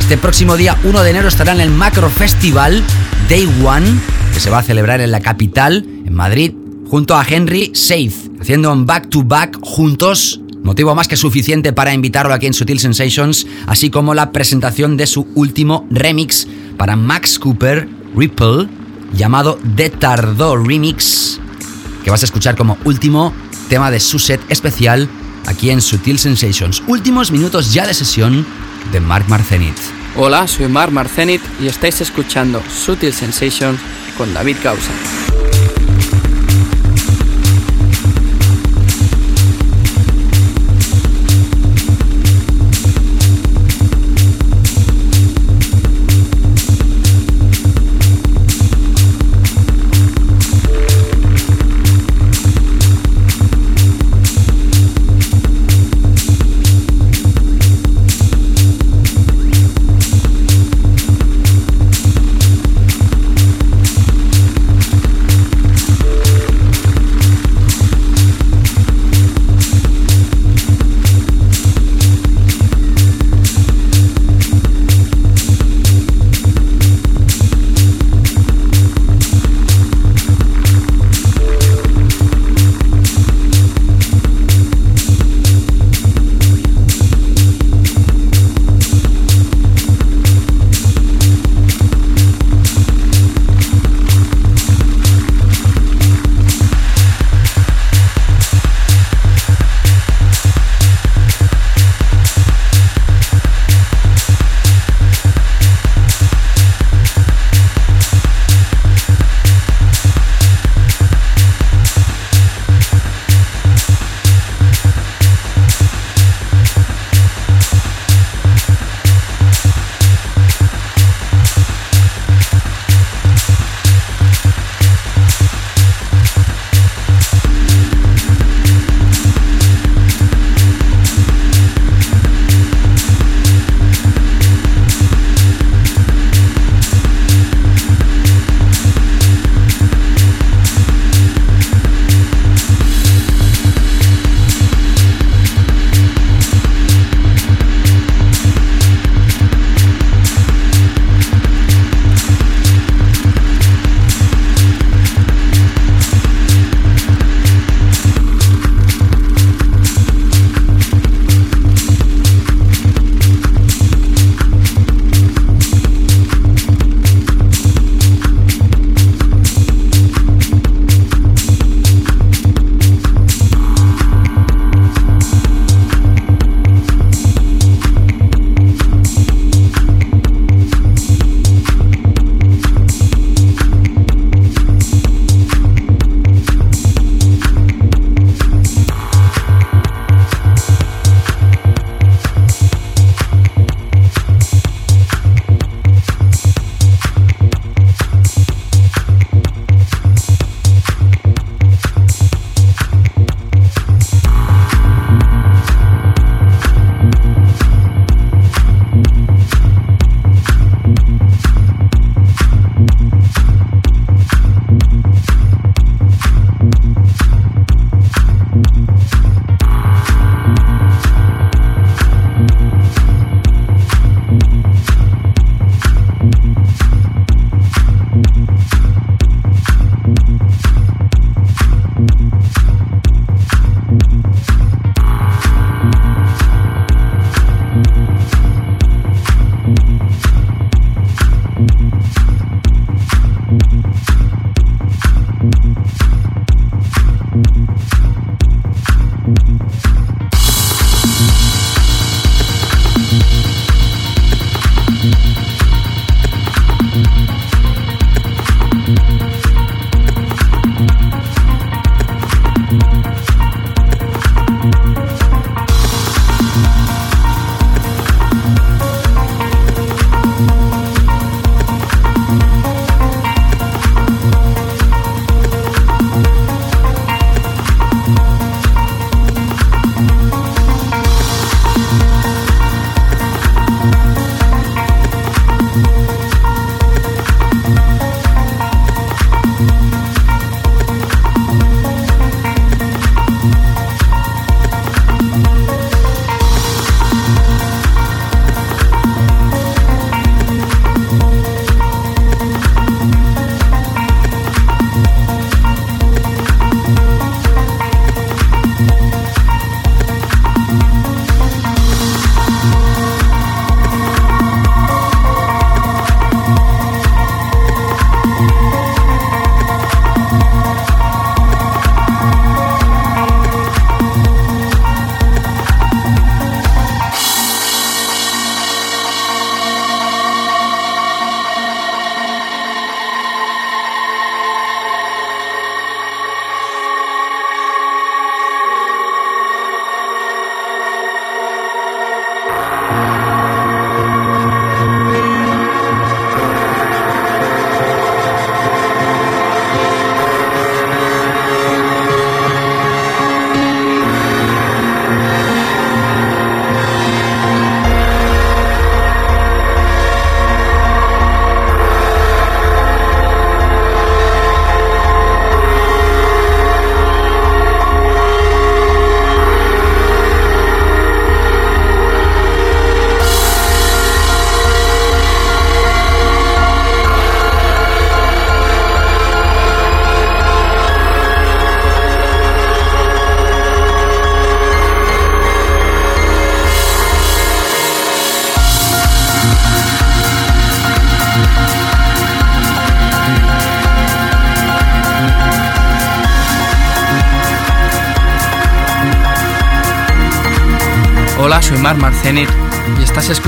Este próximo día 1 de enero estará en el Macro Festival Day One, que se va a celebrar en la capital, en Madrid, junto a Henry Seith, haciendo un back-to-back juntos. Motivo más que suficiente para invitarlo aquí en Sutil Sensations, así como la presentación de su último remix para Max Cooper, Ripple, llamado The Tardó Remix, que vas a escuchar como último tema de su set especial aquí en Sutil Sensations. Últimos minutos ya de sesión de Mark Marcenit. Hola, soy Mark Marcenit y estáis escuchando Sutil Sensations con David Causa.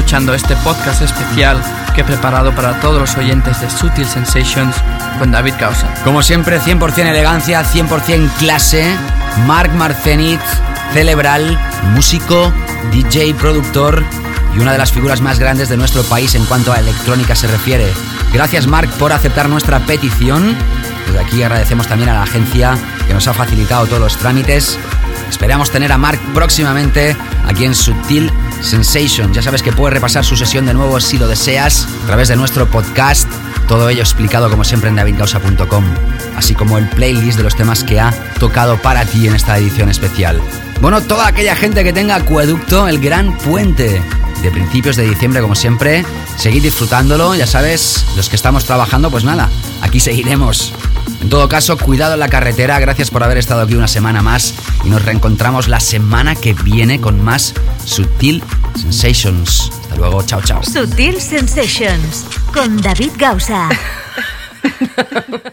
Escuchando este podcast especial que he preparado para todos los oyentes de Sutil Sensations con David Causa. Como siempre, 100% elegancia, 100% clase. Marc Marcenit, celebral, músico, DJ, productor y una de las figuras más grandes de nuestro país en cuanto a electrónica se refiere. Gracias Marc por aceptar nuestra petición. Desde aquí agradecemos también a la agencia que nos ha facilitado todos los trámites. Esperamos tener a Marc próximamente aquí en Sutil Sensation. Ya sabes que puedes repasar su sesión de nuevo si lo deseas a través de nuestro podcast. Todo ello explicado como siempre en davidgausa.com, así como el playlist de los temas que ha tocado para ti en esta edición especial. Bueno, toda aquella gente que tenga acueducto, el gran puente de principios de diciembre como siempre, seguid disfrutándolo, ya sabes, los que estamos trabajando, pues nada, aquí seguiremos. En todo caso, cuidado en la carretera, gracias por haber estado aquí una semana más y nos reencontramos la semana que viene con más Sutil Sensations. Hasta luego, chao, chao. Sutil Sensations con David Gausa.